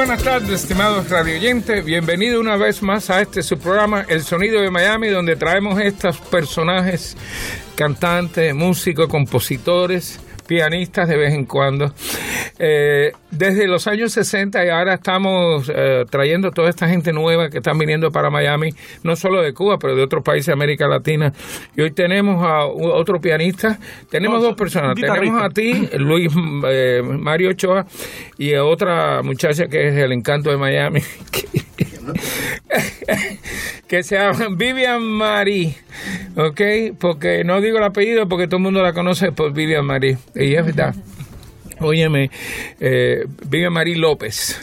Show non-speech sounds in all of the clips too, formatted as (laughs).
Buenas tardes, estimados radioyentes. Bienvenido una vez más a este su programa, El Sonido de Miami, donde traemos estos personajes, cantantes, músicos, compositores, pianistas de vez en cuando. Eh, desde los años 60 y ahora estamos eh, trayendo toda esta gente nueva que están viniendo para Miami, no solo de Cuba, pero de otros países de América Latina. Y hoy tenemos a otro pianista, tenemos No, dos personas, tenemos a ti, Luis eh, Mario Ochoa, y a otra muchacha que es el encanto de Miami. (laughs) que se llama Vivian Marie, ¿ok? Porque no digo el apellido porque todo el mundo la conoce por Vivian Marie, y es verdad. Óyeme, eh, Vivian Marie López.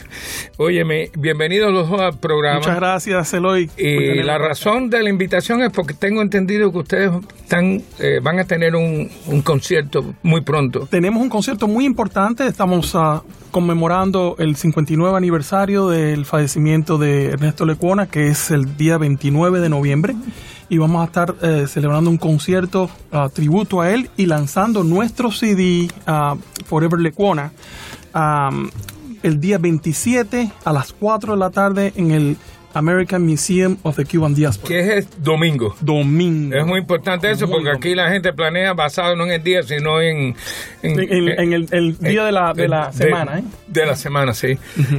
Óyeme, bienvenidos los dos al programa. Muchas gracias, Eloy. Y la razón de la invitación es porque tengo entendido que ustedes están, eh, van a tener un, un concierto muy pronto. Tenemos un concierto muy importante. Estamos ah, conmemorando el 59 aniversario del fallecimiento de Ernesto Lecuona, que es el día 29 de noviembre. Y vamos a estar eh, celebrando un concierto ah, tributo a él y lanzando nuestro CD ah, Forever Lecuona ah, el día 27 a las 4 de la tarde en el American Museum of the Cuban Diaspora. Que es domingo. Domingo. Es muy importante eso Muy porque aquí la gente planea basado no en el día, sino en... En, en- en el, el día de la, de la de- semana, ¿eh? De la semana, sí.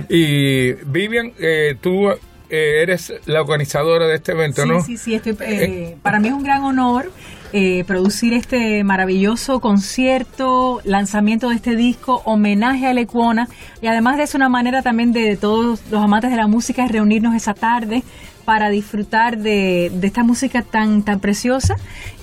Y Vivian, eh, tú eh, eres la organizadora de este evento, Sí, ¿no? sí, sí, estoy, eh, para mí es un gran honor eh, producir este maravilloso concierto, lanzamiento de este disco, homenaje a Lecuona y además de eso una manera también de todos los amantes de la música es reunirnos esa tarde para disfrutar de, de esta música tan tan preciosa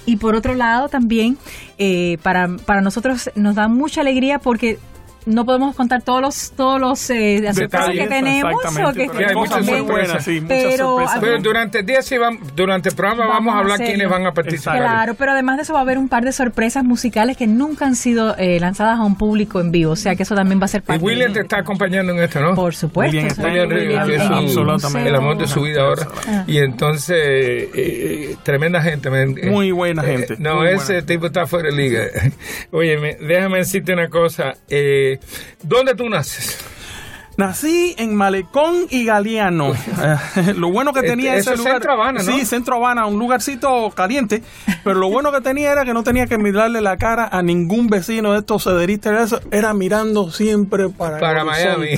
y por otro lado también eh, para, para nosotros nos da mucha alegría porque no podemos contar todos los todos los eh, las sorpresas que tenemos o que- pero hay muchas también- sorpresas, sí, muchas Pero- sorpresas. Pero durante el día sí vam- durante el programa vamos, Vamos a hablar hacerlo. quiénes van a participar. Claro, pero además de eso va a haber un par de sorpresas musicales que nunca han sido eh, lanzadas a un público en vivo, o sea que eso también va a ser Y parte. William te está acompañando en esto, ¿no? Por supuesto. William William William, es absolutamente. el amor de su vida ahora. Ah. Y entonces, eh, eh, tremenda gente. Muy buena Eh, gente, no, muy ese buena. tipo está fuera de liga. (laughs) Oye, déjame decirte una cosa. Eh, ¿Dónde tú naces? Nací en Malecón y Galeano. (laughs) Eh, lo bueno que Este, tenía ese es lugar. Centro Habana, ¿no? Sí, Centro Habana, un lugarcito caliente. Pero lo bueno que tenía era que no tenía que mirarle la cara a ningún vecino de estos cederistas. Eso Era mirando siempre para, Para. Miami.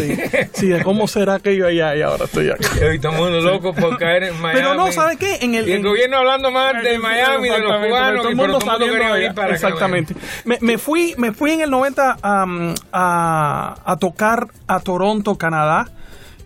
Sí, de cómo será aquello allá y ahora estoy acá. Hoy estamos loco por caer en Miami. Pero no, ¿sabe qué? En el, Y el en- gobierno hablando más de Miami, de los cubanos, todo el mundo todo quería venir acá, Exactamente. Me, me fui, me fui en el 90 am, a, a tocar a Toronto, Canadá.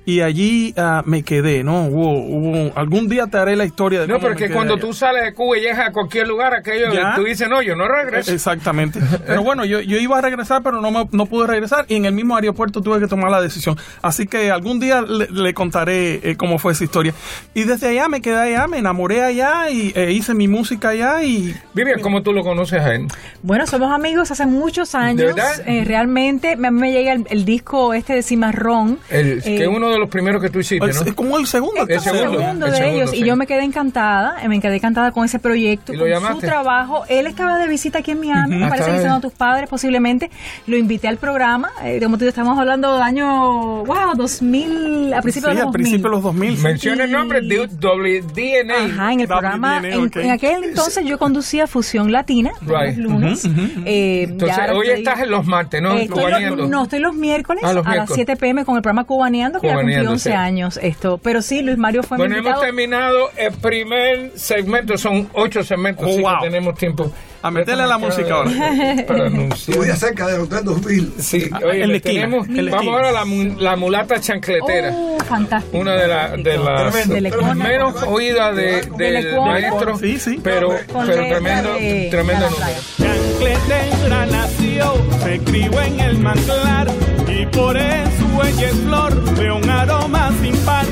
Y allí ah, me quedé, ¿no? Hubo, hubo- algún día te haré la historia de No, cómo pero me que quedé cuando allá. tú sales de Cuba y llegas a cualquier lugar, aquello, Ya. tú dices, no, yo no regreso. Exactamente. (laughs) Pero bueno, yo, yo iba a regresar, pero no, me- no pude regresar y en el mismo aeropuerto tuve que tomar la decisión. Así que algún día le, le contaré eh, cómo fue esa historia. Y desde allá me quedé allá, me enamoré allá y eh, hice mi música allá y Vivian, ¿cómo tú lo conoces a él? Bueno, somos amigos hace muchos años. verdad? eh, realmente, me- a mí me llega el, el disco este de Cimarrón. El, que eh, es uno de los primeros que tú hiciste, ¿no? es como el segundo. Es El como segundo, el segundo el de segundo, ellos sí. y yo me quedé encantada, eh, me quedé encantada con ese proyecto, ¿Y lo con llamaste? su trabajo. Él estaba de visita aquí en Miami, me Ah, parece está visitando a bien. tus padres posiblemente. Lo invité al programa, eh, de motivo estamos hablando del año, wow, 2000, a principios Sí, de los 2000. principio de los 2000. Menciona el nombre de WDNA. Ajá, en el WDNA, programa, en, aquel entonces yo conducía Fusión Latina, Right. los lunes. Eh, Entonces, hoy estoy- estás en los martes, ¿no? Eh, estoy Cubaneando. los, no, estoy los miércoles Ah, los a las miércoles. 7 pm con el programa Cubaneando, que poniéndose. 11 años esto. Pero sí, Luis Mario fue mi Bueno, hemos terminado el primer segmento, son ocho segmentos, Oh, así wow. que tenemos tiempo. A meterle la música ahora. (laughs) Para anunciar. Muy cerca de Orlando Bill. Sí, Ah, oye, esquina, tenemos, vamos esquina. ahora a la, mu- la mulata chancletera. Oh, fantástico. una de, la- de las Tremendo, menos oídas de, De del maestro, Sí, sí. pero, Con pero letra tremendo, de tremendo número. Chancletera nació, se crió en el manglar por eso ella es flor de un aroma sin par.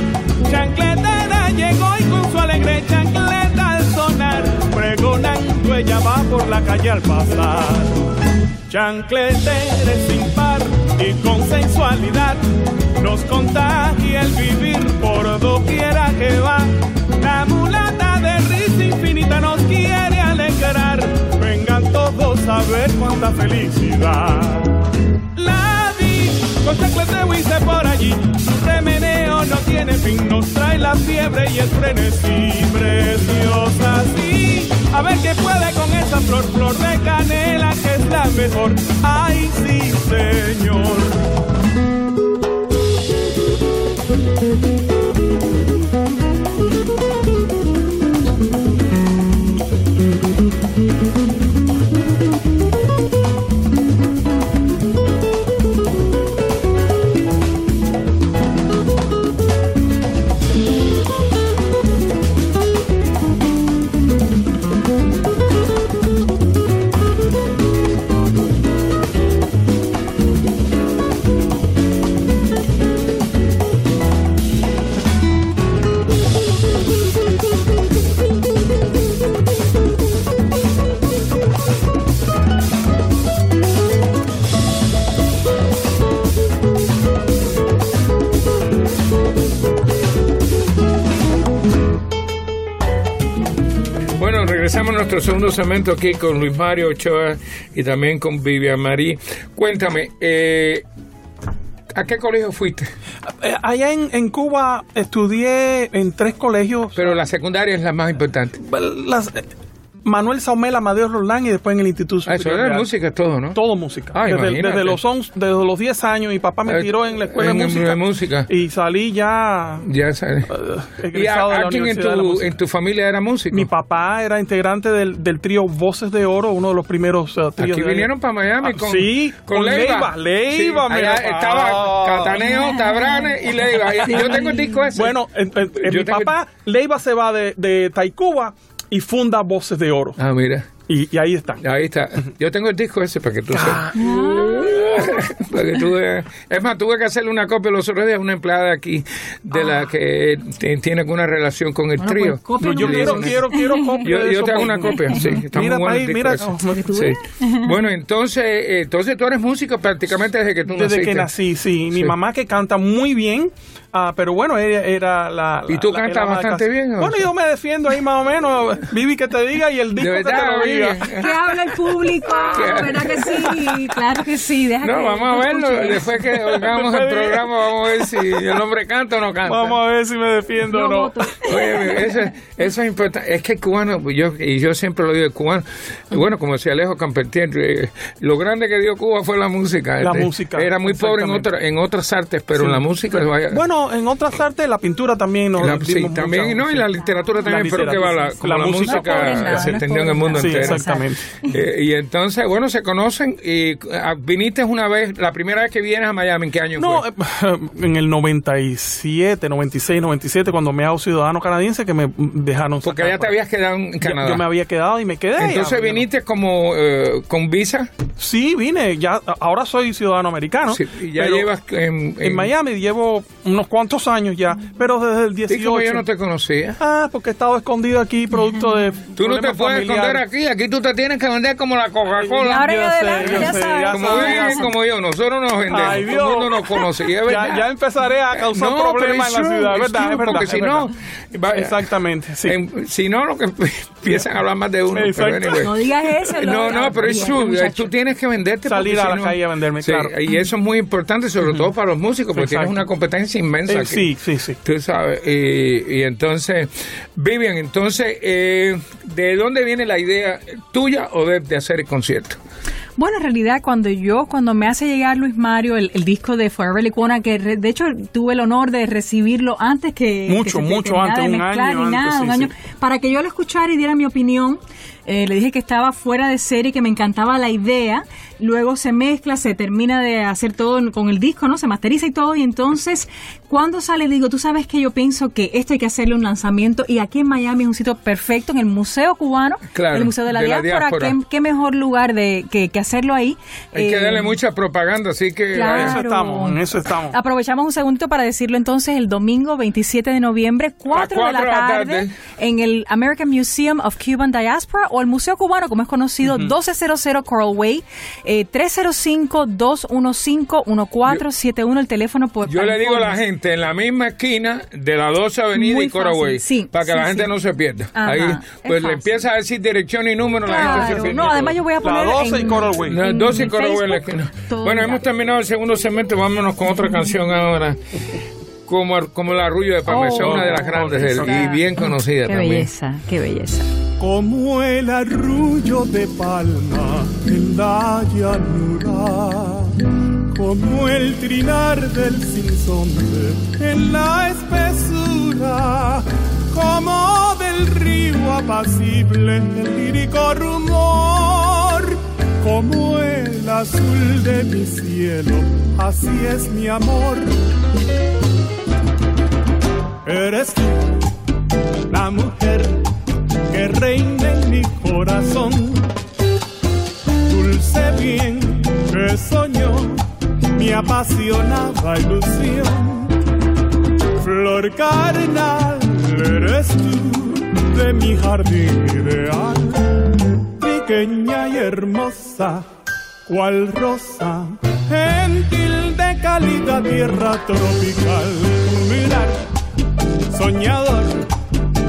Chancletera llegó y con su alegre chancleta al sonar, pregonando ella va por la calle al pasar. Chancletera es sin par y con sensualidad nos contagia el vivir por doquiera que va. La mulata de risa infinita nos quiere alegrar. Vengan todos a ver cuánta felicidad. Con chancleteo hice por allí. Este meneo no tiene fin, nos trae la fiebre y el frenesí. Preciosa sí, a ver qué puede con esa flor, flor de canela que es la mejor. Ay, sí, señor. Nuestro segundo segmento aquí con Luis Mario Ochoa y también con Vivian Marí. Cuéntame, eh, ¿a qué colegio fuiste? Eh, allá en, en Cuba estudié en tres colegios. Pero la secundaria es la más importante. Las, Manuel Saumel, Amadeo Roldán y después en el Instituto Ah, eso Superior era de Arte. música todo, ¿no? Todo música. Ah, desde, desde los 11 desde los 10 años mi papá me Eh, tiró en la escuela en- de música. de música. Y salí ya Ya eh, ¿Y a, quién en tu, Música. en tu familia era músico? Mi papá era integrante del, del trío Voces de Oro, uno de los primeros eh, tríos. Aquí de- vinieron para Miami Ah, con, sí, con Leiva. Leiva, Sí, mira. estaba. Cataneo, Tabranes y Leiva. Y Yo tengo el disco ese. Bueno, en- mi papá, Leiva se va de, de Taicuba y funda Voces de Oro. Ah, mira. Y, y ahí están. Ahí está. Yo tengo el disco ese para que tú Ah. sepas. (laughs) para que tú veas. Es más, tuve que hacerle una copia los otros días a una empleada aquí de la que te- tiene una relación con el Bueno, trío. pues, No, yo quiero, quiero, quiero copia Yo, de yo eso te hago por- una copia, sí. Está Mira, muy bueno ahí, el mira, oh, que Sí. Bueno, entonces, eh, entonces tú eres músico prácticamente desde que tú Desde naciste. que nací, sí. Mi Sí. mamá que canta muy bien, ah, pero bueno, ella era la... ¿Y la- tú la- cantas era bastante bien, o Bueno, yo me defiendo ahí más o menos. (laughs) Vivi que te diga y el disco que te verdad, lo diga. Vivi. (laughs) ¿Qué habla el público? ¿Verdad que sí? Claro que sí. Deja No, que vamos a verlo. Después que hagamos el (laughs) programa, vamos a ver si el hombre canta o no canta. Vamos a ver si me defiendo Yo o no. voto. Oye, eso, eso es importante. Es que el cubano, yo, y yo siempre lo digo, el cubano, y bueno, como decía Alejo Campertier, eh, lo grande que dio Cuba fue la música. La Este, música, Era muy pobre en, otra, en otras artes, pero en la música... vaya, En otras artes, la pintura también nos la- sí, también, no, y la literatura también, La pero que va la, como la la, música- No se extendió en el mundo Sí, entero. exactamente. Eh, y entonces, bueno, se conocen y ah, viniste una vez, la primera vez que vienes a Miami, ¿en qué año No, fue? eh, (laughs) en el 97, 96, 97, cuando me hago ciudadano canadiense, que me dejaron Porque sacar, ya te habías quedado en Canadá. Yo, me había quedado y me quedé. Entonces Ya, viniste como eh, con visa Sí, vine. Ya, ahora soy ciudadano americano. Sí, y ya pero llevas en, En Miami llevo unos cuantos años ya, pero desde el Sí, 18. como yo no te conocía. Ah, porque he estado escondido aquí, producto de. Tú no te puedes esconder aquí, aquí tú te tienes que vender como la Coca-Cola. Ahora Yo adelante, ya sé, ya Como sabes. Y como yo, nosotros nos vendemos. Ay, Todo el Dios. mundo nos conoce. Y es (laughs) Ya, verdad. ya empezaré a causar No, problemas pero en la ciudad, ¿verdad? es verdad. porque es si verdad. no, Exactamente, sí. en- si no, lo que (laughs) empiezan a hablar más de uno. Pero Exacto. anyway. No digas eso. No, no, pero es Bien, true. muchacho. Tú tienes que venderte. Salir a la calle a venderme, claro. Y eso es muy importante, sobre todo para los músicos, porque tienes una competencia inmensa. Eh, aquí. sí, sí, sí. Tú sabes, y, y entonces, Vivian, entonces, eh, ¿de dónde viene la idea tuya o de, de hacer el concierto? Bueno, en realidad cuando yo, cuando me hace llegar Luis Mario el, el disco de Forever Licona, que re- de hecho tuve el honor de recibirlo antes que... Mucho, que se mucho antes, un año ni nada, antes, un sí, año, sí. para que yo lo escuchara y diera mi opinión. Eh, le dije que estaba fuera de serie, que me encantaba la idea. Luego se mezcla, se termina de hacer todo con el disco, ¿no? Se masteriza y todo. Y entonces, cuando sale, digo, tú sabes que yo pienso que esto hay que hacerle un lanzamiento. Y aquí en Miami es un sitio perfecto, en el Museo Cubano, Claro, el Museo de la de la Diáspora. diáspora. ¿Qué, qué mejor lugar de que, que hacerlo ahí? Hay que Eh, darle mucha propaganda, así que... Claro. En eso estamos, en eso estamos. Aprovechamos un segundito para decirlo entonces el domingo 27 de noviembre, 4 de la cuatro de la tarde, tarde. en el American Museum of Cuban Diaspora o el Museo Cubano, como es conocido, 1200 Coral Way, eh, 305-215-1471, el teléfono por Yo le digo a la gente, en la misma esquina de la 12 Avenida Muy y Coraway, fácil, sí, para que sí, la gente sí. no se pierda. Ajá, Ahí, es pues le empieza a decir dirección y número, la gente se Claro, pierde. no, además yo voy a La poner 12 y en- Coral Way. En 12 y Coraway en la esquina. Bueno, hemos terminado el segundo segmento, vámonos con otra canción ahora. Como, como el arrullo de Parmesán, Oh, una de las grandes de él, y bien conocida Qué también. belleza, qué belleza. Como el arrullo de palma en la llanura, como el trinar del sinsonte en la espesura, como del río apacible el lírico rumor, como el azul de mi cielo, así es mi amor. Eres tú la mujer que reina en mi corazón. Dulce bien que soñó mi apasionada ilusión. Flor carnal, eres tú de mi jardín ideal. Pequeña y hermosa, cual rosa, gentil de cálida tierra tropical. Mirar, soñador,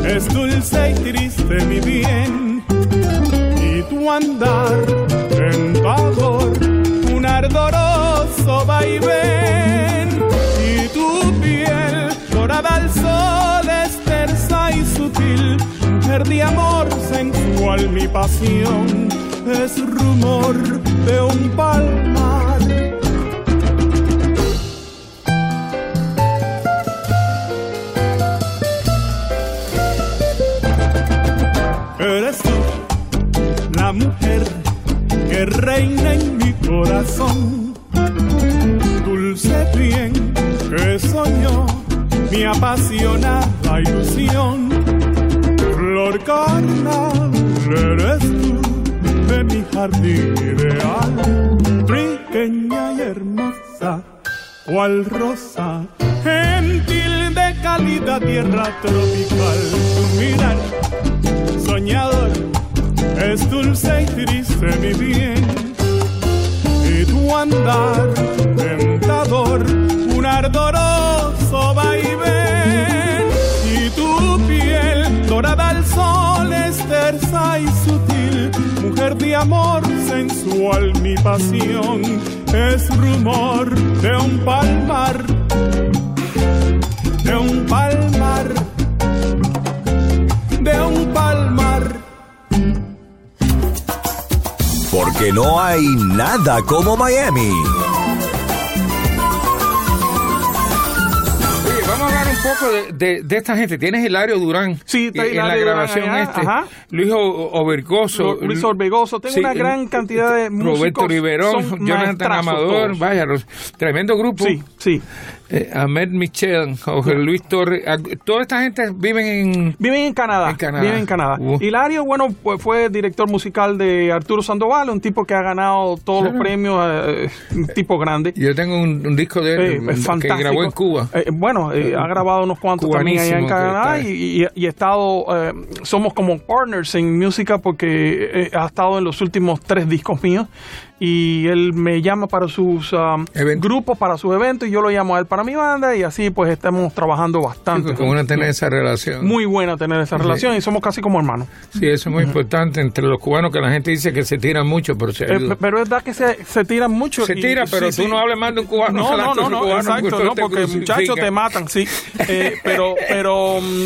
es dulce y triste mi bien. Y tu andar tentador un ardoroso vaivén. Y tu piel dorada al sol es tersa y sutil. De amor sensual mi pasión es rumor de un palmar mujer que reina en mi corazón. Dulce bien que soñó mi apasionada ilusión. Flor carnal, eres tú de mi jardín ideal. Pequeña y hermosa, cual rosa, gentil de cálida tierra tropical. Tu mirar soñador, es dulce y triste mi bien. Y tu andar tentador, un ardoroso vaivén. Y tu piel dorada al sol es tersa y sutil, mujer de amor sensual mi pasión. Es rumor de un palmar, Porque no hay nada como Miami. Oye, vamos a hablar un poco de, de- de esta gente. Tienes Hilario Durán Sí, está en la Hilario Durán grabación allá, este. ajá. Luis Obergoso. Luis Orbegoso. Tengo Sí, una gran cantidad de músicos. Roberto Riverón, Jonathan Amador, todos. vaya, los- tremendo grupo. Sí, sí. Eh, Ahmed Michel, Jorge Luis Torres, ah, toda esta gente viven en... Viven en Canadá. En Canadá. Viven en Canadá. Uh. Hilario, bueno, pues fue director musical de Arturo Sandoval, un tipo que ha ganado todos los premios, eh, un tipo grande. Yo tengo un, un disco de él Eh, que grabó en Cuba. Eh, bueno, ha grabado unos cuantos también allá en Canadá y, y, y he estado, somos como partners en música porque eh, ha estado en los últimos tres discos míos y él me llama para sus um, grupos, para sus eventos y yo lo llamo a él para mi banda y así pues estamos trabajando bastante. Como una tener esa relación. Muy buena tener esa Sí. relación y somos casi como hermanos. Sí, eso es muy importante entre los cubanos, que la gente dice que se tiran mucho, pero se Eh, pero es verdad que se, se tiran mucho. Se y- tira, pero sí, tú sí. no hables mal de un cubano. No, (laughs) no, no, no, cubano, exacto, porque no, porque muchachos te matan, sí. Eh, pero, pero, mm,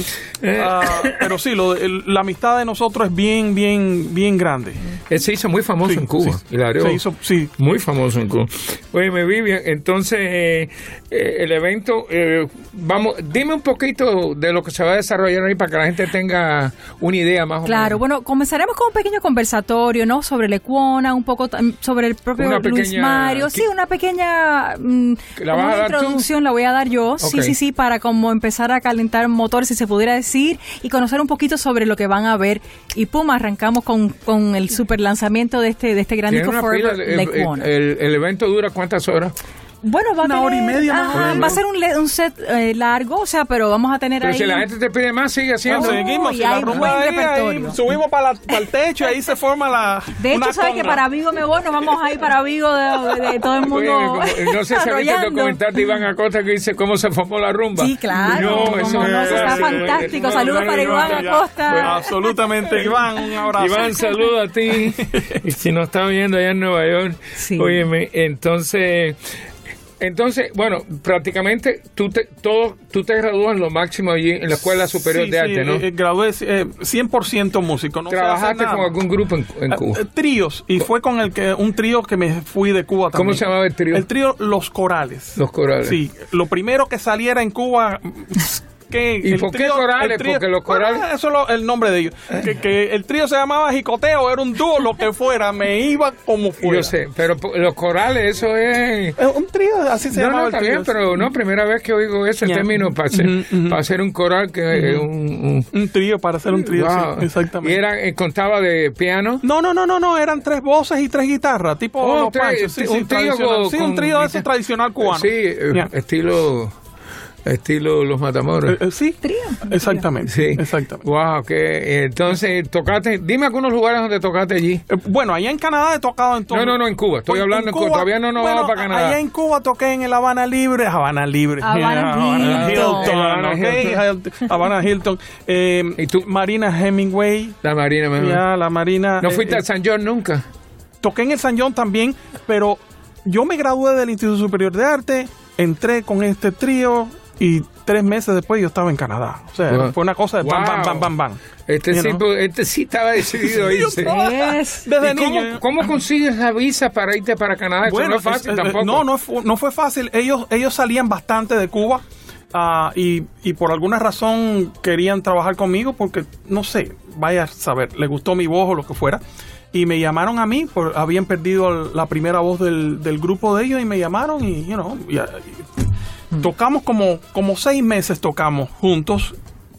ah, pero sí, lo, el- la amistad de nosotros es bien, bien, bien grande. Él se hizo muy famoso Sí, en Cuba. sí. Hilario. Se hizo, sí. Muy famoso en Cuba. Oye, Vivian, entonces eh, eh, el evento, eh, vamos, dime un poquito de lo que se va a desarrollar ahí para que la gente tenga una idea más o Claro, menos. bueno, comenzaremos con un pequeño conversatorio, ¿no? Sobre Lecuona, un poco sobre el propio Una Luis pequeña- Mario. Sí, una pequeña mm, ¿La como vas a una introducción la voy a dar yo. Sí, sí, sí, para como empezar a calentar motores, si se pudiera decir, y conocer un poquito sobre lo que van a ver. Y pum, arrancamos con, con el super lanzamiento de este, de este gran disco Forever el, el- Lecuona. el- el evento dura cuántas horas? Bueno, va a Una tener- hora y media más o ajá, menos. Va a ser un, le- un set eh, largo, o sea, pero vamos a tener Pero ahí... si la gente te pide más, sigue haciendo. Oh, Seguimos, y si la hay rumba buen ahí, ahí, repertorio. subimos para, la- para el techo y ahí se forma la. De hecho, una sabes que conga. para Vigo me voy, nos vamos a ir para Vigo de, de- de todo el Oye, mundo. como- no sé si viste el desarrollando. documental de Iván Acosta que dice cómo se formó la rumba. Sí, claro. No, eso no, eso está sí, fantástico. Saludos para Iván ya. Acosta. Bueno, absolutamente, Iván, un abrazo. Iván, saludo a ti. y (laughs) si nos está viendo allá en Nueva York, Sí. óyeme, entonces, entonces, bueno, prácticamente tú te, todo, tú te gradúas en lo máximo allí en la Escuela Superior Sí, de sí, Arte, ¿no? eh, eh, gradué eh, 100% músico. No ¿Trabajaste con algún grupo en, en Eh, Cuba? eh, tríos, y fue con el que un trío que me fui de Cuba también. ¿Cómo se llamaba el trío? El trío Los Corales. Los corales. Sí, lo primero que saliera en Cuba. Que ¿Y el por qué trío- corales? el Porque los Bueno, corales- eso es el nombre de ellos. Que, que el trío se llamaba Jicoteo, era un dúo, lo que fuera, me iba como fuera. Yo sé, pero los corales, eso es... Eh, Un trío, así se No, llamaba no, el está trío. bien, pero no, primera vez que oigo ese término para hacer, para hacer un coral que un... un- Un trío, para hacer un trío, Wow. sí, exactamente. Y era, eh, contaba de piano. No, no, no, no, no, eran tres voces y tres guitarras, tipo Oh, los tres- panchos, sí, un sí, trío con- Sí, un trío de ese tradicional cubano. Sí, eh, estilo estilo Los Matamoros. Eh, eh, sí, Trío. exactamente, sí. exactamente. Wow, que eh, entonces tocaste, dime algunos lugares donde tocaste allí. Eh, Bueno, allá en Canadá he tocado en todo. No, no, no, en Cuba. Estoy Pues, hablando en Cuba. Todavía no nos bueno, vamos para Canadá. Allá en Cuba toqué en el Habana Libre. Habana Libre. Habana (laughs) Hilton. Habana Hilton. ok, Habana Hilton. Eh, ¿Y tú? Marina Hemingway. La Marina, me Ya, la Marina. ¿No fuiste eh, a San John nunca? Toqué en el San John también, pero yo me gradué del Instituto Superior de Arte, entré con este trío y tres meses después yo estaba en Canadá. O sea, Wow. fue una cosa de bam, bam, Wow. bam, bam, bam. Este, You sí, know. pues, este sí estaba decidido a irse. Es- Desde ¿Y cómo, niño. cómo consigues la visa para irte para Canadá? Eso no es fácil es- eh, tampoco. No, no, fu- no fue fácil. Ellos, ellos salían bastante de Cuba ah, y, y por alguna razón querían trabajar conmigo porque, no sé, vaya a saber, les gustó mi voz o lo que fuera. Y me llamaron a mí, por, habían perdido la primera voz del, del grupo de ellos y me llamaron y, you know, y- y tocamos como, como seis meses tocamos juntos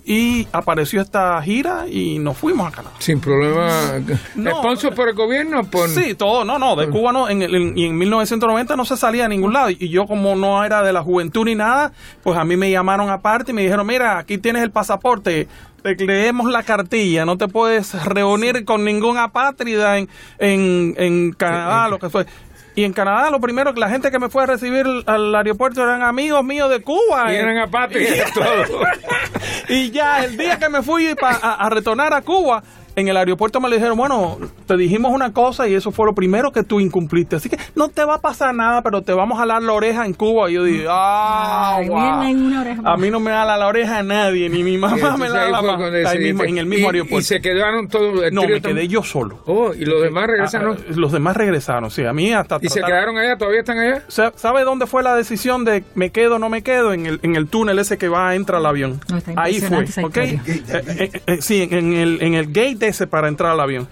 y apareció esta gira y nos fuimos a Canadá. Sin problema. (laughs) No. ¿Sponsor por el gobierno? Por... Sí, todo, no, no, de Cuba no, en, en- y en 1990 no se salía a ningún lado. Y yo como no era de la juventud ni nada, pues a mí me llamaron aparte y me dijeron, mira, aquí tienes el pasaporte, te leemos la cartilla, no te puedes reunir con ningún apátrida en, en, en Canadá, lo que fue. Y en Canadá lo primero que la gente que me fue a recibir al aeropuerto eran amigos míos de Cuba. Y eran apátridas (laughs) todo. (laughs) Y ya el día que me fui pa- a, a retornar a Cuba, en el aeropuerto me dijeron, bueno, te dijimos una cosa y eso fue lo primero que tú incumpliste. Así que no te va a pasar nada, pero te vamos a jalar la oreja en Cuba. Y yo dije, ah, Ay, wow. una oreja. A mí no me jala la oreja nadie, ni mi mamá me la ahí la fue ma- cuando ahí decidiste. mismo, en el mismo Y- aeropuerto. Y se quedaron todos. no, me quedé yo solo. Oh, y los demás regresaron. Ah, los demás regresaron, sí. A mí hasta ¿Y se tratar- quedaron allá? ¿Todavía están allá? Sa- ¿Sabe dónde fue la decisión de me quedo o no me quedo? En el, en el túnel ese que va, entra al avión. No, Ahí fue, ¿ok? Eh, eh, eh, sí, en el, en el gate ese para entrar al avión.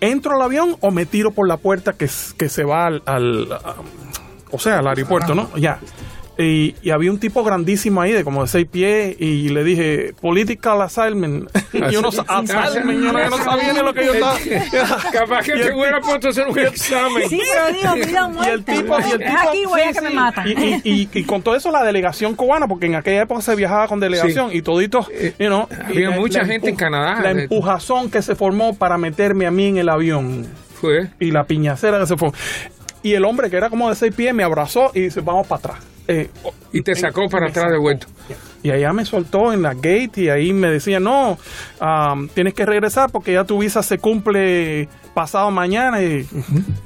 ¿Entro al avión o me tiro por la puerta que, se va al, al, a- o sea, al aeropuerto, ¿no? Ya. Y, y había un tipo grandísimo ahí de como de seis pies y le dije, political assignment. (laughs) y uno, (laughs) assignment, yo no, sabía ni lo que yo estaba. (laughs) Capaz que Y el te hubiera puesto a hacer un examen. Sí, pero digo, vida o y muerte. el tipo, y el Es tipo- aquí, voy sí, a que me matan. Y, y, y- y con todo eso la delegación cubana, porque en aquella época se viajaba con delegación y toditos, you know, había y mucha gente en Canadá. La empujazón que se formó para meterme a mí en el avión Fue. y la piñacera que se formó. Y el hombre que era como de seis pies me abrazó y dice, vamos para atrás. Eh, Y te sacó para atrás de vuelta. Y allá me soltó en la gate y ahí me decía, no, am, tienes que regresar porque ya tu visa se cumple pasado mañana. Y,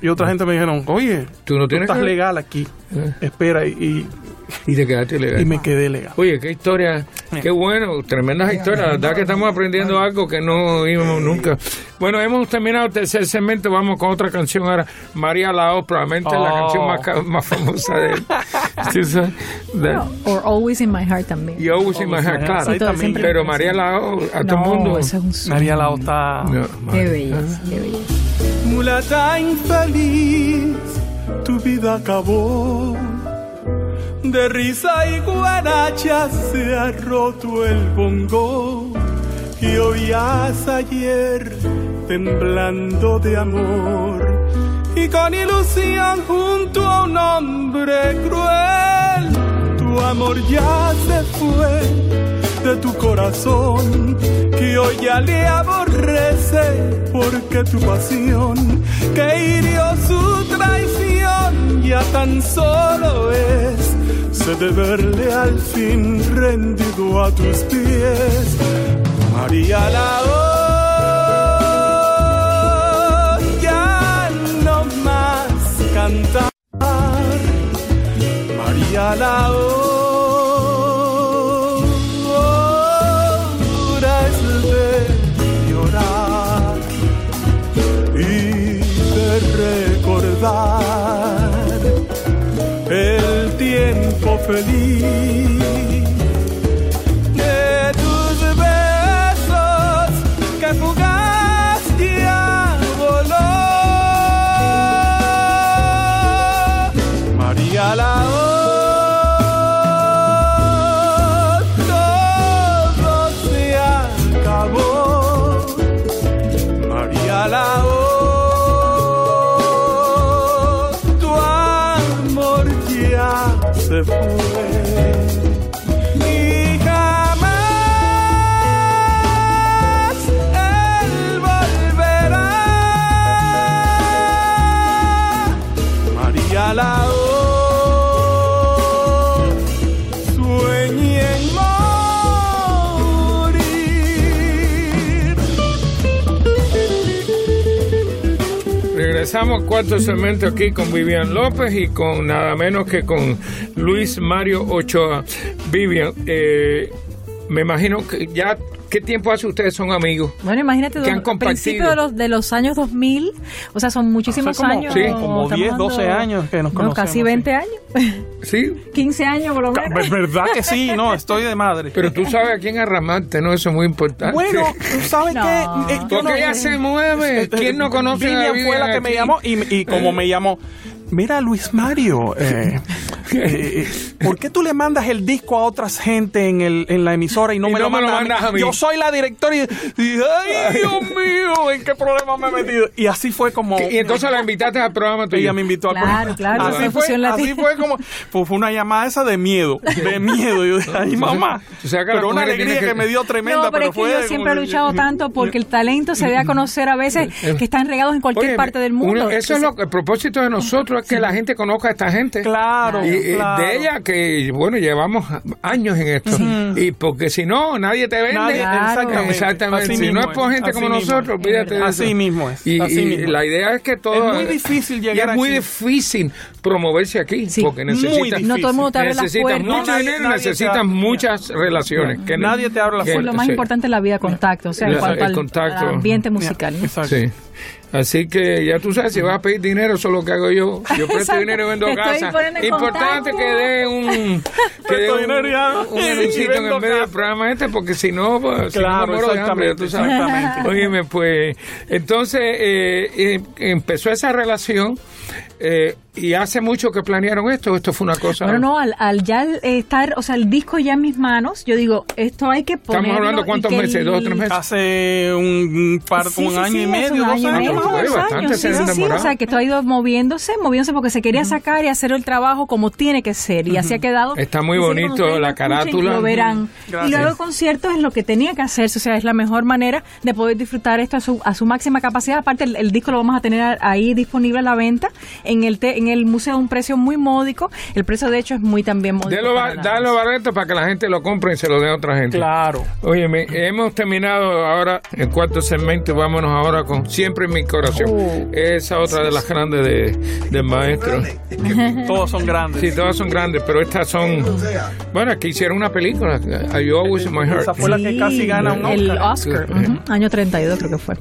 y otra gente me dijeron, oye, Tú no tienes estás que- legal aquí. Eh. Espera. Y, (laughs) Y te quedaste legal. y me quedé legal. Oye, qué historia, qué bueno, tremendas historias. La verdad que estamos aprendiendo algo que no íbamos nunca. Bueno, hemos terminado el tercer segmento. Vamos con otra canción ahora. María Lao, probablemente la Oh. canción más, más famosa de él. ¿Tú sabes? De- Or Always in My Heart también. Y Always in My Heart, claro. Sí, todo Pero María Lao, a todo el No, mundo. es un. María Lao está... No, Qué belleza, qué belleza. Mulata infeliz, tu vida acabó. De risa y guaracha se ha roto el bongo. Y oías ayer temblando de amor. Y con ilusión junto a un hombre cruel. Tu amor ya se fue de tu corazón, que hoy ya le aborrece, porque tu pasión, que hirió su traición, ya tan solo es, se de verle al fin rendido a tus pies. María la ya no más cantar. María la hora feliz Regresamos cuarto segmento aquí con Vivian López y con nada menos que con Luis Mario Ochoa. Vivian, eh, me imagino que ya, ¿qué tiempo hace ustedes son amigos? Bueno, imagínate, Que han do- compartido. principio de los, de los años 2000, o sea, son muchísimos como- años. sí, como estamos 10, 12 años que nos no, conocemos, casi sí. 20 años, (laughs) ¿Sí? 15 años por lo menos. Es verdad que sí, no, (laughs) estoy de madre. Pero tú sabes a quién arramarte, ¿no? Eso es muy importante. Bueno, ¿sabes No. qué? Eh, Porque no- ella se mueve. ¿Quién no conoce a Vivian fue la que aquí? me llamó y, y como me llamó, mira Luis Mario, eh, (laughs) eh, (laughs) ¿por qué tú le mandas el disco a otras gente en, el, en la emisora y no Y me no lo me lo mandas, a mí? Yo soy la directora y, y, ay Dios mío, ¿en qué problema me he metido? Y así fue como... Y entonces la invitaste al programa tuyo. Ella me invitó al Claro, programa. claro, Así fue así fue como... Pues fue una llamada esa de miedo, de miedo. Yo dije, ay mamá. O sea, que las pero una alegría que... que- me dio tremenda, no, pero, es que fue yo siempre he luchado tanto porque el talento se dé a conocer a veces que están regados en cualquier Oye, parte del mundo. uno- eso es lo que el propósito de nosotros es que la gente conozca a esta gente. Claro, Y, y claro. de ella que bueno llevamos años en esto y porque si no nadie te vende Nadie- exactamente. exactamente si no es por gente como nosotros es. olvídate de Así eso. mismo es, y, así y mismo. la idea es que todo Es muy difícil y llegar es muy aquí. difícil promoverse aquí Sí, porque necesitas. No todo el mundo te abre las necesitas puertas. mucho Nadie- dinero y nadie necesitas muchas relaciones que Nadie te abre las Sí, lo más importante es la vida contacto, o sea, en cuanto el al, ambiente musical. Exacto. Sí. Así que ya tú sabes, si vas a pedir dinero, eso es lo que hago yo. Yo presto Exacto. dinero y vendo casa. Importante contacto. que dé un, (laughs) que dé Presto un, dinero ya. un anuncito en el medio del programa este, porque si no, pues, si no Claro, me muero de hambre, ya tú sabes. exactamente. Óyeme, pues, entonces eh, eh, empezó esa relación eh, y hace mucho que planearon esto. Esto fue una cosa. Bueno, no, al, al ya el- estar, o sea, el disco ya en mis manos, yo digo, esto hay que ponerlo. Estamos hablando cuántos meses, el- dos o tres meses. Hace un par, Sí, un sí, año sí, y medio, un dos años. medio, dos Fue bastante, años, se sí, sí, sí, o sea, que esto ha ido moviéndose, moviéndose porque se quería sacar y hacer el trabajo como tiene que ser y así ha quedado. Está muy sí, bonito la carátula. Lo verán. Gracias. Y luego el concierto es lo que tenía que hacerse, o sea, es la mejor manera de poder disfrutar esto a su, a su máxima capacidad. Aparte, el, el disco lo vamos a tener ahí disponible a la venta en el te- en el museo a un precio muy módico. El precio de hecho es muy también módico. Dalo, para dalo barato para que la gente lo compre y se lo dé a otra gente. Claro. Oye, hemos terminado ahora el cuarto segmento. Vámonos ahora con Siempre en mi corazón. Oh. Esa otra de las grandes de, del maestro. (laughs) Todos son grandes. Sí, todas son grandes, pero estas son. Bueno, aquí hicieron una película. You Always in My Heart. Esa fue la que casi gana un el Oscar. Oscar, Sí. ujú, año 32 creo que fue.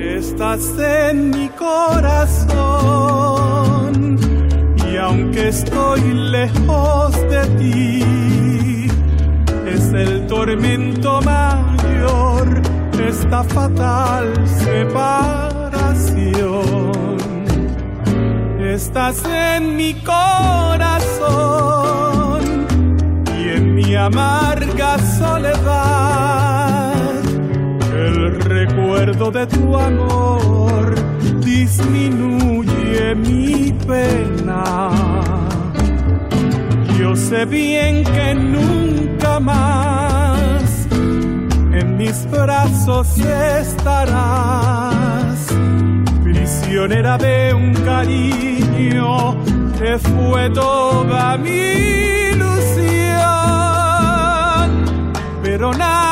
Estás en mi corazón y aunque estoy lejos de ti, es el tormento mayor, esta fatal separación. Estás en mi corazón y en mi amarga soledad. Recuerdo de tu amor disminuye mi pena. Yo sé bien que nunca más en mis brazos estarás, prisionera de un cariño que fue toda mi ilusión pero nada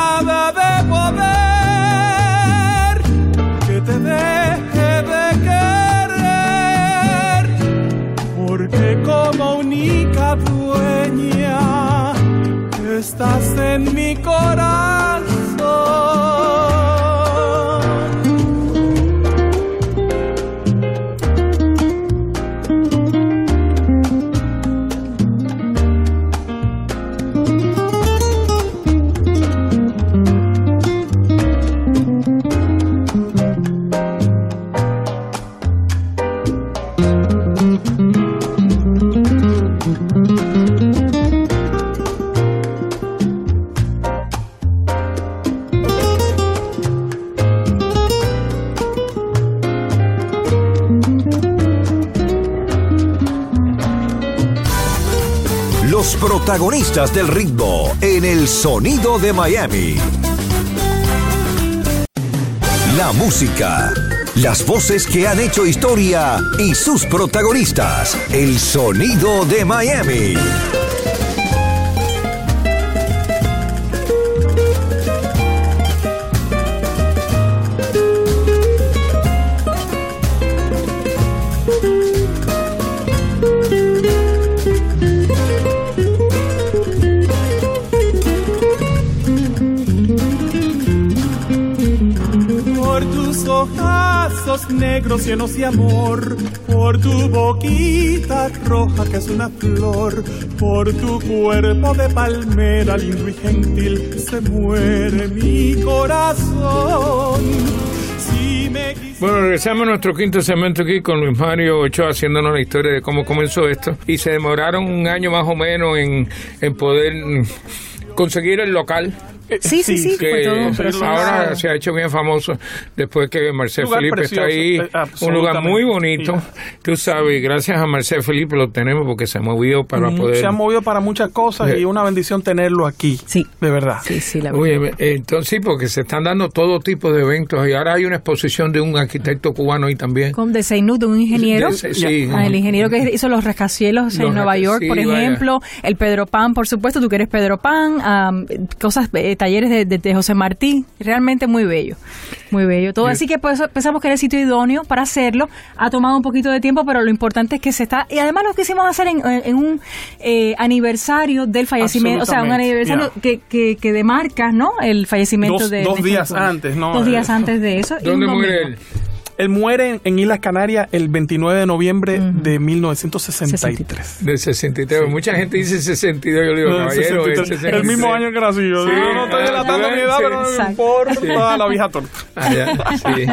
porque como única dueña estás en mi corazón. Protagonistas del ritmo en el sonido de Miami. La música, las voces que han hecho historia y sus protagonistas. El sonido de Miami. Negros llenos de amor, por tu boquita roja que es una flor, por tu cuerpo de palmera lindo y gentil, se muere mi corazón. Si me Bueno, regresamos a nuestro quinto segmento aquí con Luis Mario Ochoa haciéndonos la historia de cómo comenzó esto. Y se demoraron un año más o menos en, en poder conseguir el local. Sí, sí, sí, que fue todo un proceso. ahora se ha hecho bien famoso después que Marcel Lugar Felipe está ahí. eh, un lugar muy bonito. Tú sabes, gracias a Marcel Felipe lo tenemos porque se movió para Mm, poder... Se han movido para muchas cosas Sí. y una bendición tenerlo aquí. Sí. De verdad. Sí, sí, la verdad. Oye, entonces sí, porque se están dando todo tipo de eventos y ahora hay una exposición de un arquitecto cubano ahí también. Con de Seinud, de un ingeniero. De- sí. Ah, el ingeniero que hizo los rascacielos en Los Nueva rasca- York, sí, por vaya. ejemplo. El Pedro Pan, por supuesto, tú que eres Pedro Pan. cosas, eh, talleres de, de- de José Martí. Realmente muy bello. Muy bello. Todo Sí. así que por eso pensamos que era el sitio idóneo para hacerlo. Ha tomado un poquito de tiempo, pero lo importante es que se está. Y además lo quisimos hacer en, en un eh, aniversario del fallecimiento. O sea, un aniversario ya. que, que, que demarca, ¿no? El fallecimiento Dos- de. dos Néstor días antes, ¿no? Dos días Eh, antes de eso. ¿Dónde muere él? Él muere en, en Islas Canarias el 29 de noviembre de 1963. Del 63. Mucha gente dice 62. Yo le digo, No, caballero, 63. es 63. el mismo año que nací yo. Sí. Yo no estoy delatando Ah, mi edad, sí. pero no me importa la vieja torta. Allá, sí.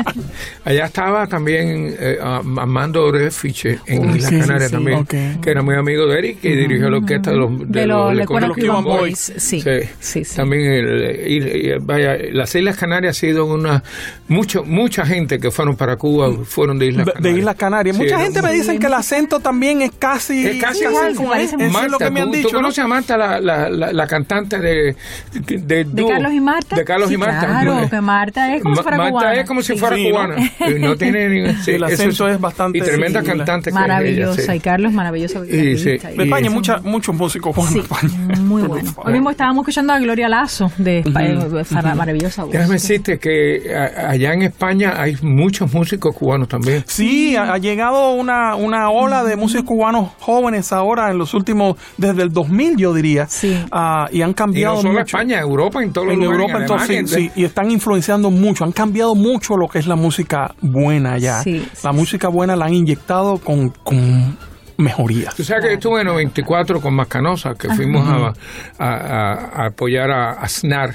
Allá estaba también eh, Am- Armando Orefiche en Islas sí, sí, Canarias sí, también, que era muy amigo de Eric y dirigió la orquesta de los, de los Lecuona Lecuona Cuban Cuban Boys. Boys. Sí, Sí. sí, sí. También el- vaya, las Islas Canarias ha sido una mucho mucha gente que fueron para Cuba fueron de Islas de- Canarias. de Islas Canarias. Sí, Mucha gente me dice que el acento también es casi, Es casi igual, es, parece eso mucho. es lo que me han ¿tú- dicho. ¿Tú ¿no? conoces a Marta, la, la, la, la cantante de, de, dúo? Carlos y Marta? De Carlos Sí, y Marta. claro, que Marta es como si fuera Marta cubana. es como si Sí. fuera Sí, ¿no? cubana. Eh, No (laughs) tiene ni, sí, El eso acento es bastante Y tremenda cantante es ella, Maravillosa. sí. Y Carlos, maravilloso. Y sí. De España, muchos músicos buenos de España. muy (laughs) bueno. Hoy mismo estábamos escuchando a Gloria Lazo de España, esa maravillosa voz. Déjame decirte que allá en España hay muchos músicos cubanos también. Sí, ha, ha llegado una, una ola de músicos cubanos jóvenes ahora en los últimos, desde el 2000 yo diría, Sí. Ah, y han Y cambiado no solo mucho. España, Europa, en todos los en lugares. Europa entonces sí, Alemania, sí, y están influenciando mucho, han cambiado mucho lo que es la música buena allá. Sí, la sí, música buena la han inyectado con, con mejorías. Tú sabes que yo estuve en 94 con Mascanosa, que fuimos a, a- a- a apoyar a, a Snar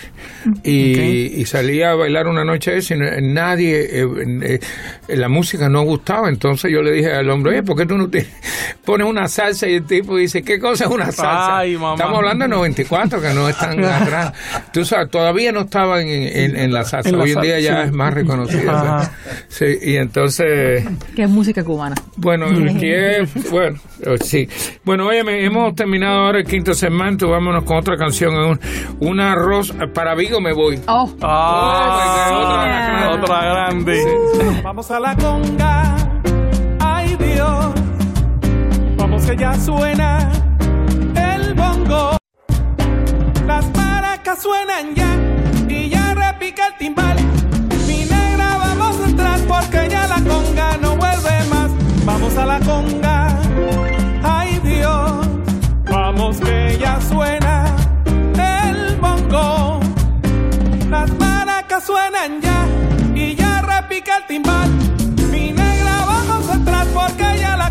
y, Ok. y salí a bailar una noche esa y nadie, eh, eh, la música no gustaba. Entonces yo le dije al hombre, oye, ¿por qué tú no te (laughs) pones una salsa? Y el tipo dice, ¿qué cosa es una salsa? Ay, mamá. Estamos hablando de 94, que no están (laughs) atrás. Tú sabes, todavía no estaban en, en- en la salsa. En la Hoy en día ya sí. es más reconocida. Sí, y entonces... Que es música cubana. Bueno, que es- bueno, eh, sí. Bueno, oye, hemos terminado ahora el quinto segmento. Vámonos con otra canción. Un, un arroz para Vigo me voy. Oh, Ah, otra- otra grande. Vamos a la conga, ay Dios, vamos que ya suena el bongo. Las maracas suenan ya y ya repica el timbal. Mi negra, vamos a entrar porque ya la conga no vuelve más. Vamos a la conga, ya suena el bongo. Las maracas suenan ya y ya repica el timbal. Mi negra, vamos atrás porque ya la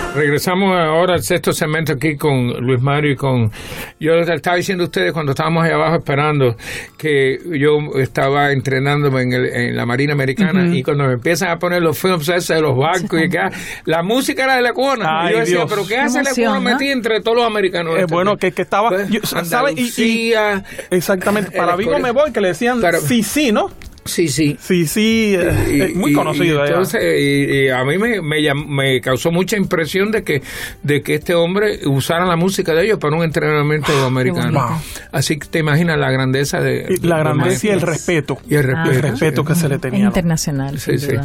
Regresamos ahora al sexto segmento aquí con Luis Mario y con... Yo les estaba diciendo a ustedes cuando estábamos ahí abajo esperando que yo estaba entrenándome en, el- en la Marina Americana y cuando me empiezan a poner los films esos de los barcos y que la música era de la cubana. Ay, y yo decía, Dios. pero ¿qué hace la Emoción, cubana metida entre todos los americanos? Es bueno que, que estaba. Pues, yo- ¿sabe? Y- exactamente. Para El Vigo me voy, que le decían Para- sí, sí, ¿no? Sí, sí. Sí, sí. Y- muy y- conocido y entonces, y- y a mí me, me, me causó mucha impresión de que, de que este hombre usara la música de ellos para un entrenamiento americano. bonito. Así que te imaginas la grandeza de... Y la de grandeza y el respeto. Y el respeto. El respeto que se le tenía. internacional. Sí, sí.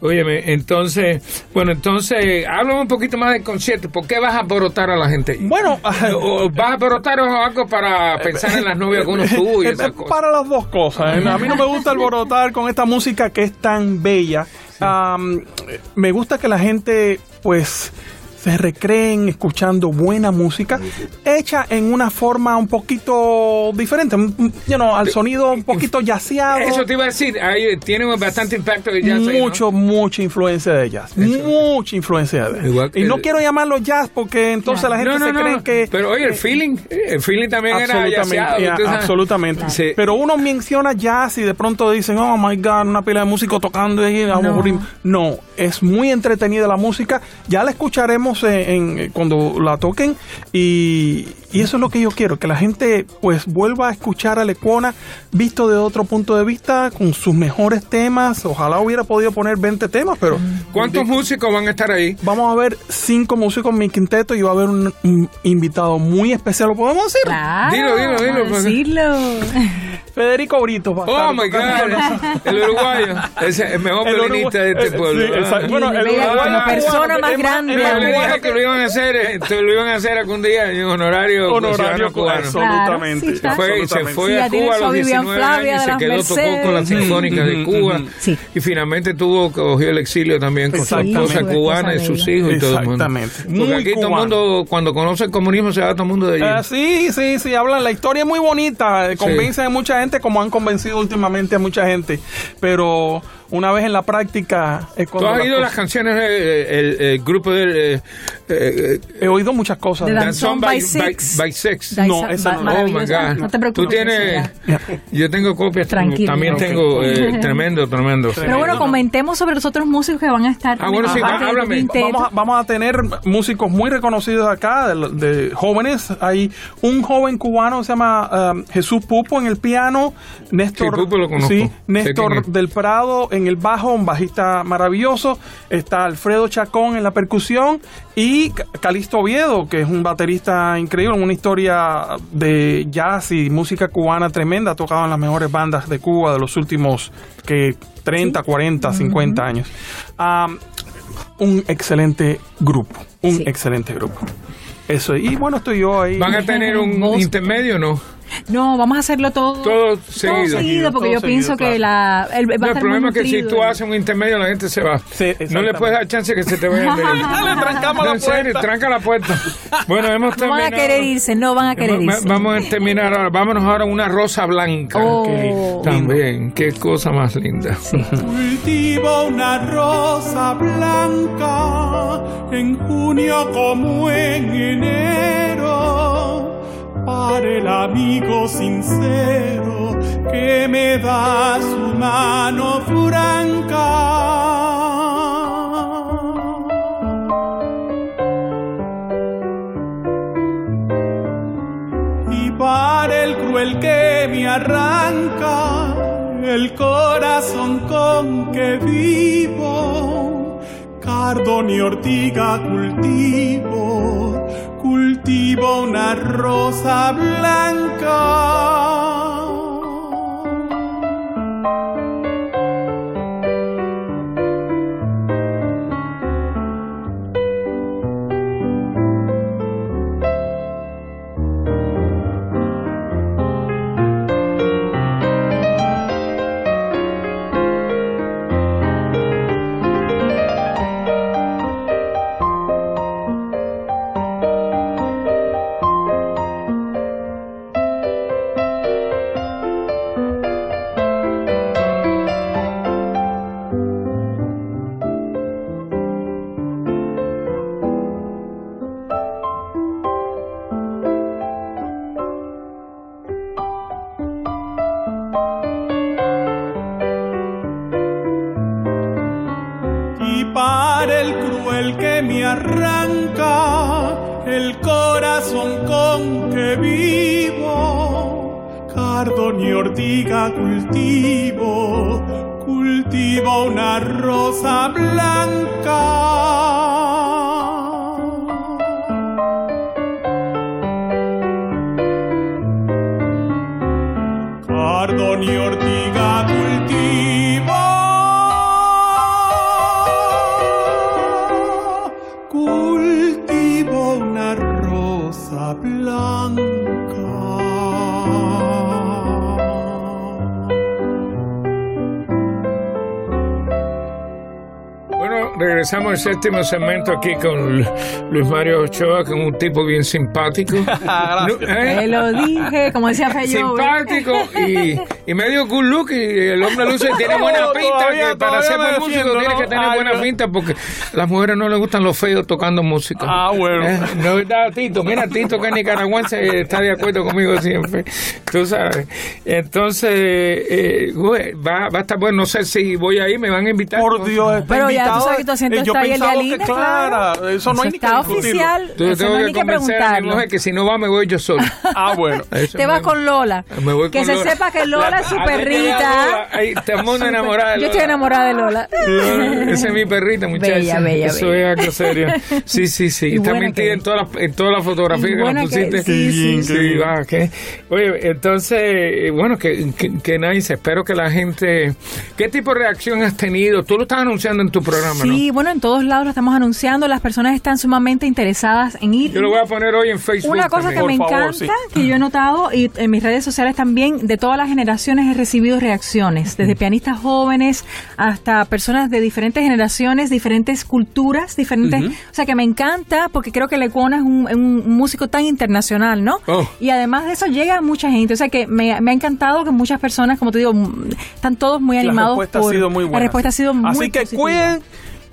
Óyeme, entonces, bueno, entonces, háblame un poquito más del concierto. ¿Por qué vas a alborotar a la gente? Bueno, (laughs) ¿O ¿Vas a alborotar o algo para pensar en las novias que uno tuvo y esas cosas? Para las dos cosas. ¿eh? A mí no me gusta con esta música que es tan bella. Me gusta que la gente, pues, se recreen escuchando buena música hecha en una forma un poquito diferente, you know, al sonido un poquito yaceado. Eso te iba a decir, ahí tiene bastante impacto de jazz ahí, ¿no? mucho, mucha influencia de jazz. Mucha influencia de jazz. Y no quiero llamarlo jazz porque entonces la gente No, no, se cree que... Pero oye, el feeling, el feeling también era jazzeado, yeah, absolutamente. Sí. Pero uno menciona jazz y de pronto dicen, oh my God, una pila de músicos tocando ahí. aburrim-". No, es muy entretenida la música. Ya la escucharemos en, en- cuando la toquen y, y eso es lo que yo quiero, que la gente pues vuelva a escuchar a Lecuona visto de otro punto de vista, con sus mejores temas. Ojalá hubiera podido poner 20 temas, pero ¿Cuántos músicos van a estar ahí? vamos a ver cinco músicos en mi quinteto y va a haber un, un invitado muy especial, ¿lo podemos decir? Claro. Dilo, dilo, dilo, vamos a pues. decirlo. Federico Brito. va Oh my. God, el uruguayo, es el mejor violinista de uruguay- este eh, pueblo. sí, Ah. Bueno, el uruguayo como persona más grande. más cubano que lo iban a hacer, eh, te lo iban a hacer algún día en honorario, Honorario cubano. absolutamente. Claro, sí. Fue, se absolutamente. fue Sí, a Cuba a los Vivian 19 Flavia años y se quedó, tocó con la. Sinfónica de Cuba Sí. y finalmente tuvo, cogió el exilio también con su esposa cubana y sus hijos y todo el mundo. Exactamente. Porque aquí todo el mundo, cuando conoce el comunismo, se va todo el mundo de allí. Ah, sí, sí, sí, hablan. La historia es muy bonita. eh, Convence a mucha gente como han convencido últimamente a mucha gente. Pero una vez en la práctica es ¿Tú has oído las canciones del el, grupo del eh, eh, He oído muchas cosas. De Danzón by by, Six. by Six? Danza- No, esa no. Oh my. God. No te preocupes. Tú tienes. (laughs) Yo tengo copias. Tranquilo. También tengo. eh, (laughs) tremendo, tremendo. Pero bueno, comentemos sobre los otros músicos que van a estar. Ah, bueno, sí, háblame. Vamos a, vamos a tener músicos muy reconocidos acá, de, de jóvenes. Hay un joven cubano que se llama um, Jesús Pupo en el piano, Néstor, Sí, Pupo lo conozco. sí, Néstor del Prado en el bajo, un bajista maravilloso. Está Alfredo Chacón en la percusión y Calixto Oviedo, que es un baterista increíble, una historia de jazz y música cubana tremenda. Ha tocado en las mejores bandas de Cuba de los últimos que 30, 40, 50 años. Am, un excelente grupo, un Sí. excelente grupo. Eso, y bueno, estoy yo ahí. ¿Van a tener un intermedio o no? No, vamos a hacerlo todo. Todo seguido. seguido, porque Todo yo pienso seguido, que la, el, va a No, el estar problema muy es que si tú haces un intermedio, la gente se va. Sí, no le puedes dar chance que se te (laughs) ir. Le trancamos No, la en serio, puerta. tranca la puerta. Bueno, hemos (laughs) No terminado. van a querer irse, no van a querer irse. Vamos a terminar ahora. Vámonos ahora a una rosa blanca. Oh. También, qué cosa más linda. (laughs) Cultivo una rosa blanca en junio como en enero para el amigo sincero que me da su mano franca. y para el cruel que me arranca el corazón con que vivo. Cardo ni ortiga cultivo, una rosa blanca. Regresamos al séptimo segmento aquí con Luis Mario Ochoa, que es un tipo bien simpático. (laughs) ¿eh? Te lo dije, como decía Feyo. simpático y, y medio good look y el hombre luce (laughs) tiene buena pinta todavía- que para ser buen músico tiene que tener Ay, buena no. pinta porque a las mujeres no les gustan los feos tocando música Ah, bueno. Eh, no es verdad Tito mira Tito que es nicaragüense está de acuerdo conmigo siempre tú sabes entonces eh, güey, va, va a estar bueno no sé si voy ahí me van a invitar Por Dios, está Pero ya tú sabes que ¿Cuándo Eh, yo está ahí el de pensaba que, Aline? claro, eso no hay ni que está oficial. Entonces eso tengo no hay que ni que convencer a mi mujer que si no va me voy yo solo. (laughs) Ah, bueno. Eso Te vas con Lola. Me voy que con se Lola. sepa que Lola es su perrita. Lola, enamorada de Yo Lola. estoy enamorada de Lola. Esa es mi perrita, muchacha. Bella, bella, Eso bella. es algo serio. Sí, sí, sí. Y Está que- en todas las en todas las fotografías que que- pusiste. sí, sí, sí, ¿qué? Oye, entonces, bueno, que, que, nice. Espero que la gente... ¿Qué tipo de reacción has tenido? Tú lo estás anunciando en tu programa, Sí, bueno, en todos lados lo estamos anunciando. Las personas están sumamente interesadas en ir. Yo lo voy a poner hoy en Facebook Una cosa que me Por favor, encanta, que yo he notado y en mis redes sociales también, de todas las generaciones he recibido reacciones, desde pianistas jóvenes hasta personas de diferentes generaciones, diferentes culturas, diferentes... O sea, que me encanta porque creo que Lecuona es un, un músico tan internacional, ¿no? Oh. Y además de eso llega a mucha gente. O sea, que me, me ha encantado que muchas personas, como te digo, están todos muy La animados. respuesta por- ha sido muy buena. La respuesta ha sido muy Así que positiva. cuiden,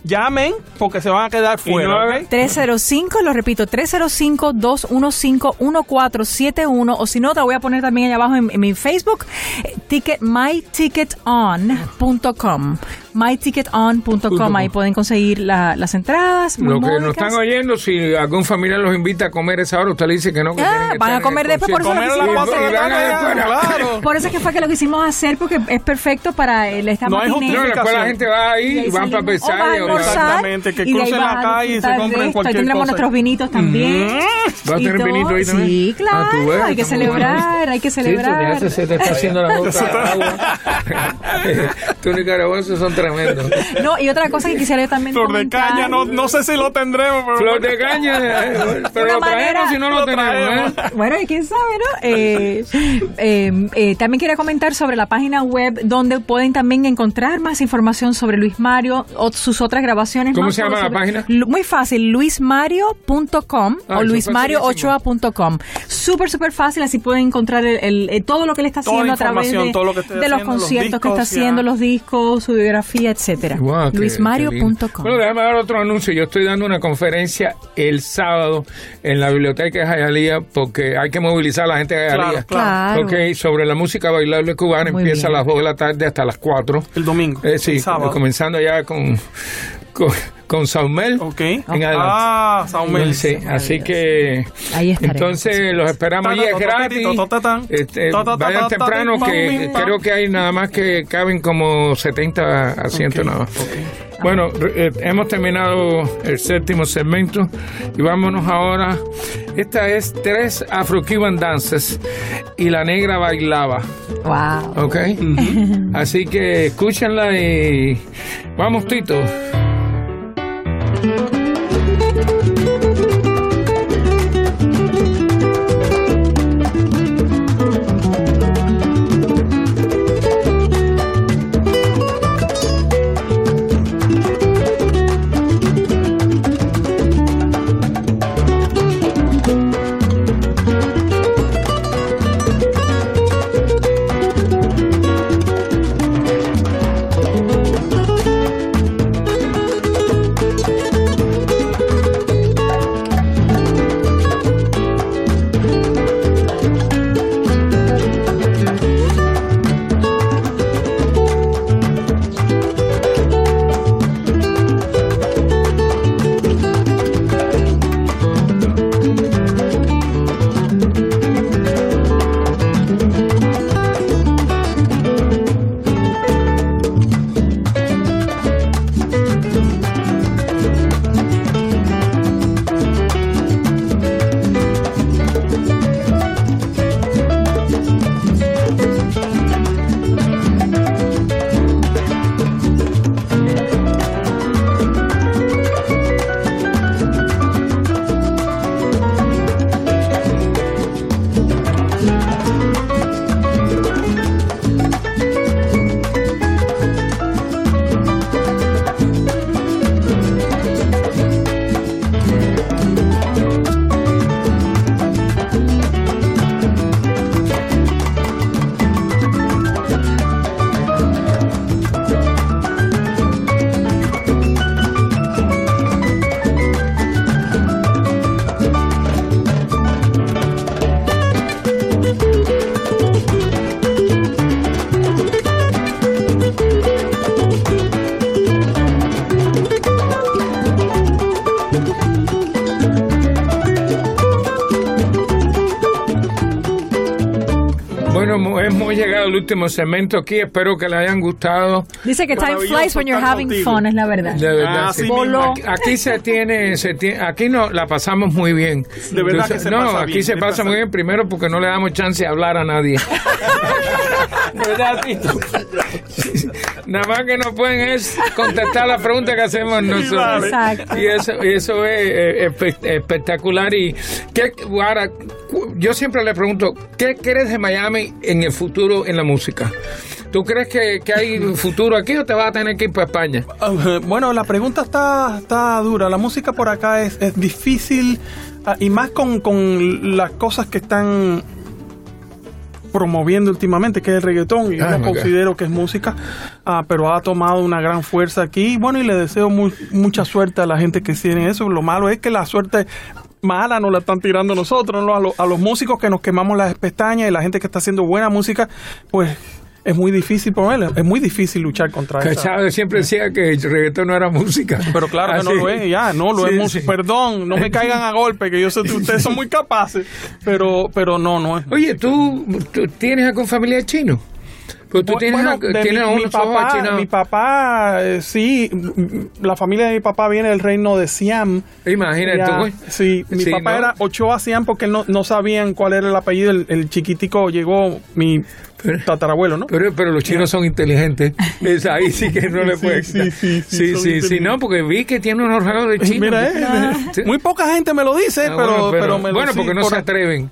llamen, porque se van a quedar fuera. no, ¿ok? 305, lo repito, 305-215-1471 o si no, te voy a poner también allá abajo en, en mi Facebook, eh, ticket, myticketon.com myticketon.com, ahí pueden conseguir la- las entradas. Lo que nos están oyendo, si algún familiar los invita a comer esa hora, usted le dice que no. Que Ah, que van a comer después, por eso la claro. (laughs) Por eso es que fue que lo quisimos hacer porque es perfecto para el esta No hay. No, después la gente va ahí y van para la- almorzar, Exactamente, que crucen la calle y se compren cualquier Tendremos nuestros vinitos también. ¿Va a tener vinito ahí también? Sí, claro, Ah, tú ves, hay que celebrar, hay que tú, celebrar. se, te está haciendo la boca (laughs) agua. (laughs) Nicaragüenses son tremendos. (laughs) No, y otra cosa que quisiera yo también Flor de comentar. caña, no, no sé si lo tendremos, pero... Flor de caña, eh, pero lo traemos manera- si no lo, lo tenemos. ¿eh? Bueno, y quién sabe, ¿no? Eh, eh, eh, también quería comentar sobre la página web donde pueden también encontrar más información sobre Luis Mario o sus otras grabaciones. ¿Cómo se llama la página? Muy fácil, luismario.com Ah, o luismariochoa.com. Súper, súper fácil, así pueden encontrar el- el- todo lo que él está Toda haciendo a través de, todo lo que esté de los conciertos que está ya. haciendo, los discos, su biografía, etcétera. Qué lindo. luismario.com. Bueno, déjame dar otro anuncio. Yo estoy dando una conferencia el sábado en la biblioteca de Jayalía porque hay que movilizar a la gente de Jayalía. Claro. Ok, sobre la música bailable cubana Muy empieza bien. a las 2 de la tarde hasta las 4. El domingo. Eh, sí, el sábado. comenzando ya con, con, con Saumel. Ok. En adelante. Ah, Saumel. Sí, así que Ahí entonces los esperamos allí, es gratis. Este, vayan temprano que creo que hay nada más que caben como 70 asientos nada más. Bueno, eh, hemos terminado el séptimo segmento y vámonos ahora. Esta es tres Afro-Cuban dances y la negra bailaba. Wow. ¿Ok? Así que escúchenla y vamos, Tito. Último segmento aquí. Espero que les hayan gustado. Dice que time flies when you're having contigo. fun, es la verdad. De verdad. Así sí. Aquí, aquí se tiene, se tiene, aquí no la pasamos muy bien. De verdad que se no, pasa aquí bien, se pasa pasa muy bien primero porque no le damos chance de hablar a nadie. (laughs) ¿Verdad, Tito? Nada más que no pueden es contestar la pregunta que hacemos nosotros. Exacto. Y eso, y eso es eh, espe- espectacular. Y ¿qué, ahora, yo siempre le pregunto, ¿qué crees de Miami en el futuro en la música? ¿Tú crees que, que hay (laughs) futuro aquí o te vas a tener que ir para España? Uh, Bueno, la pregunta está, está dura. La música por acá es, es difícil ah, y más con, con las cosas que están promoviendo últimamente, que es el reggaetón. Y yo Ah, no God. considero que es música, ah, pero ha tomado una gran fuerza aquí. Bueno, y le deseo muy, mucha suerte a la gente que tiene eso. Lo malo es que la suerte mala nos la están tirando nosotros, ¿no? a, lo- a los músicos que nos quemamos las pestañas y la gente que está haciendo buena música, pues es muy difícil ponerle, es muy difícil luchar contra eso. Chávez siempre decía que el reggaetón no era música. Pero claro que no lo es, ya, no lo Sí, hemos. sí. Perdón, no me caigan a golpe, que yo sé que ustedes son muy capaces, pero, pero no, no es. Oye, ¿tú, tú tienes algún familiar chino? Pues tú tienes, Bueno, de tienes mi, papá, mi papá, eh, sí, la familia de mi papá viene del reino de Siam. Imagínate tú, güey. Sí, mi Sí, papá ¿no? era Ochoa Siam porque no, no sabían cuál era el apellido. El, el chiquitico llegó, mi tatarabuelo, ¿no? Pero, pero los chinos son inteligentes. (laughs) Es ahí sí que no le puede sí, sí, sí, sí, sí, no, porque vi que tiene unos rasgos de chino. Mira, eh, Sí. muy poca gente me lo dice, Ah, pero, bueno, pero- pero me lo- bueno, sí, porque no por- se atreven.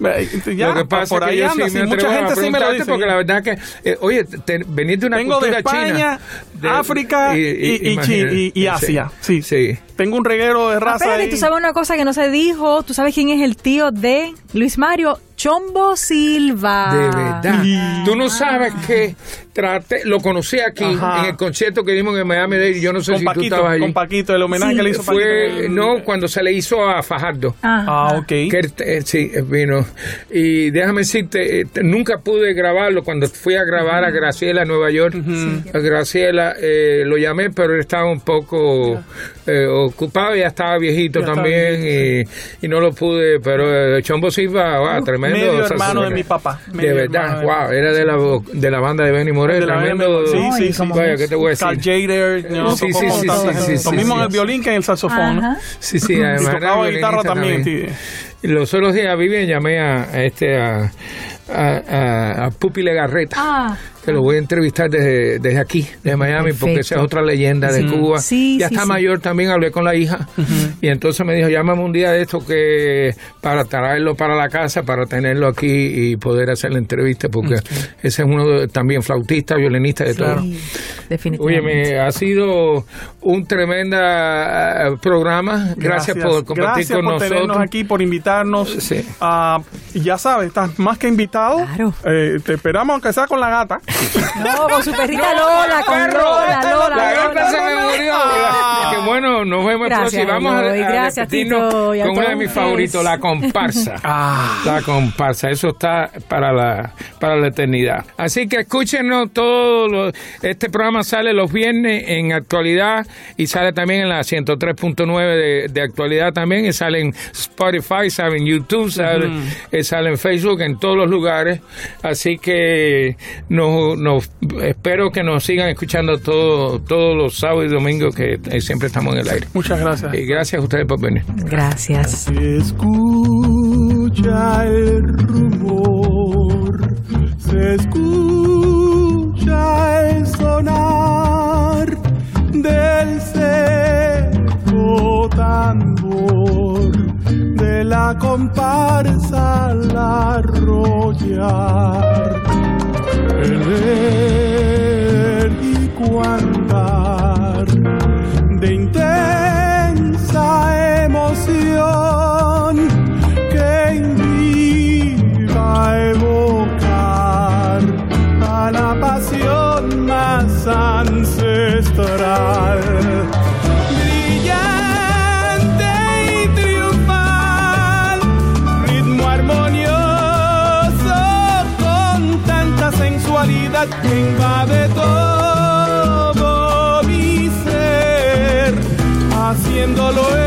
Ya, lo que pasa por es que ahí yo anda, sí me mucha gente sí me lo dice. porque la verdad que, eh, oye, te, venir de una Vengo de cultura España, china. África y, y, y Asia. Sí. Sí. Tengo un reguero de raza espérate, tú sabes una cosa que no se dijo. ¿Tú sabes quién es el tío de Luis Mario? Chombo Silva. De verdad. Tú no sabes que traté, lo conocí aquí Ajá. en el concierto que dimos en Miami Dade. Yo no sé con si Paquito, tú estabas allí. con Paquito, el homenaje Sí. que le hizo Paquito. Fue, no, cuando se le hizo a Fajardo. Ajá. Ah, ok. Que eh, sí, eh, vino. Y déjame decirte, eh, nunca pude grabarlo cuando fui a grabar a Graciela en Nueva York. A Graciela eh, lo llamé, pero él estaba un poco eh, ocupado, ya estaba viejito Ya estaba también y, y no lo pude. Pero eh, Chombo Silva, wow, tremendo. Medio hermano de mi papá. De verdad, hermano wow, era de la, de la banda de Benny Morel, De la tremendo. sí, sí, sí. como Vaya, ¿qué te voy a decir? Carl Jader, ¿no? Sí, sí, Lo mismo sí. en el violín que en el saxofón. Sí, sí, Y además era tocaba guitarra también. Y los otros días, Vivian, llamé a, a este, a, a, a, a Pupi Legarreta, Ah. Que lo voy a entrevistar desde, desde aquí, de Miami, porque esa es otra leyenda de Cuba. Sí, ya sí, está sí. mayor también, hablé con la hija, y entonces me dijo, llámame un día de esto que para traerlo para la casa, para tenerlo aquí y poder hacer la entrevista, porque ese es uno de- también flautista, violinista de todo. Sí, Oye, definitivamente. me ha sido un tremenda eh, programa. Gracias, por compartir Gracias con por nosotros. tenernos aquí, por invitarnos. Sí. Ah, y ya sabes, estás más que invitado. Claro. Eh, te esperamos aunque sea con la gata. (laughs) No, con su perrita Lola, con Perro, Lola, Lola. La gata se me murió. Ah. Que bueno, nos vemos el Gracias, próximo. Vamos a, Gracias, Tito, con uno de todos mis favoritos, la comparsa. (laughs) Ah. La comparsa, eso está para la para la eternidad. Así que escúchenos todo lo- este programa sale los viernes en actualidad y sale también en la 103.9 de, de actualidad también y sale en Spotify, sale en YouTube, sale, eh, sale en Facebook, en todos los lugares. Así que nos, nos- espero que nos sigan escuchando todo, todos los sábados y domingos que eh, siempre estamos en el aire. Muchas gracias. Y gracias a ustedes por venir. Gracias. Se escucha el rumor, se escucha el sonar del seco tambor de la comparsa al arrollar. Enérgico andar invade todo mi ser, haciéndolo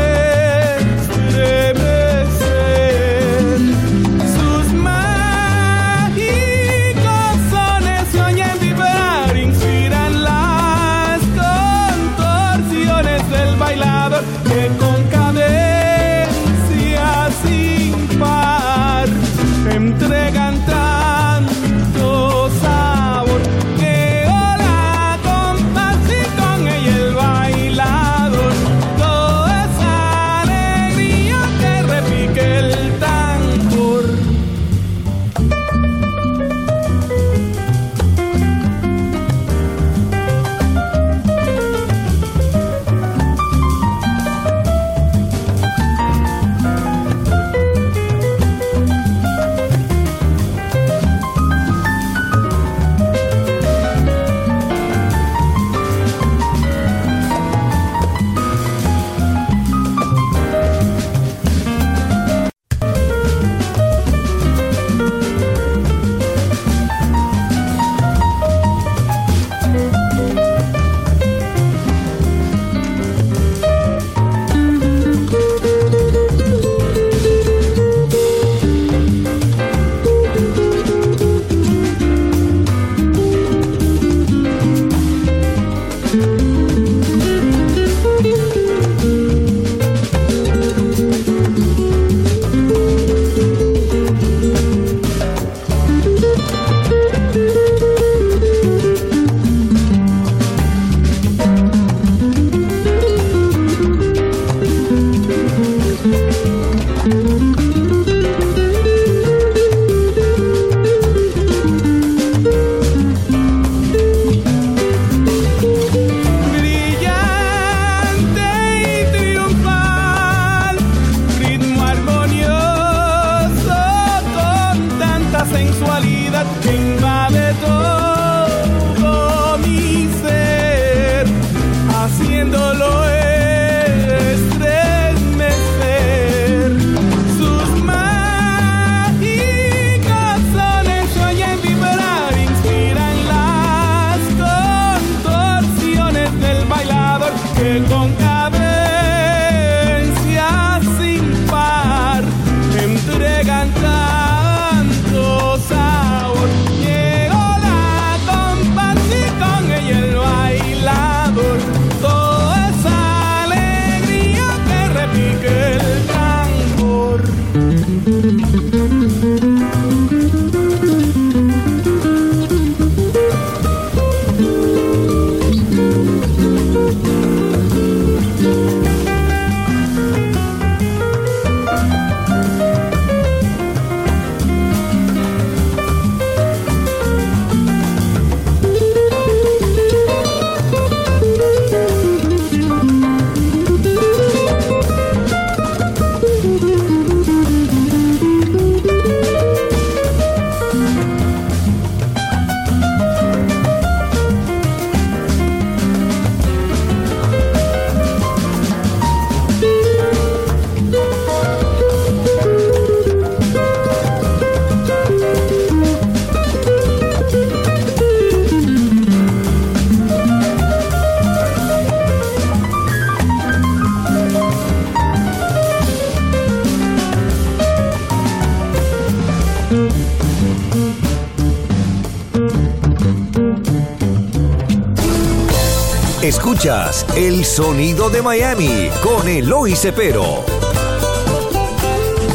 que con El Sonido de Miami con Eloy Cepero.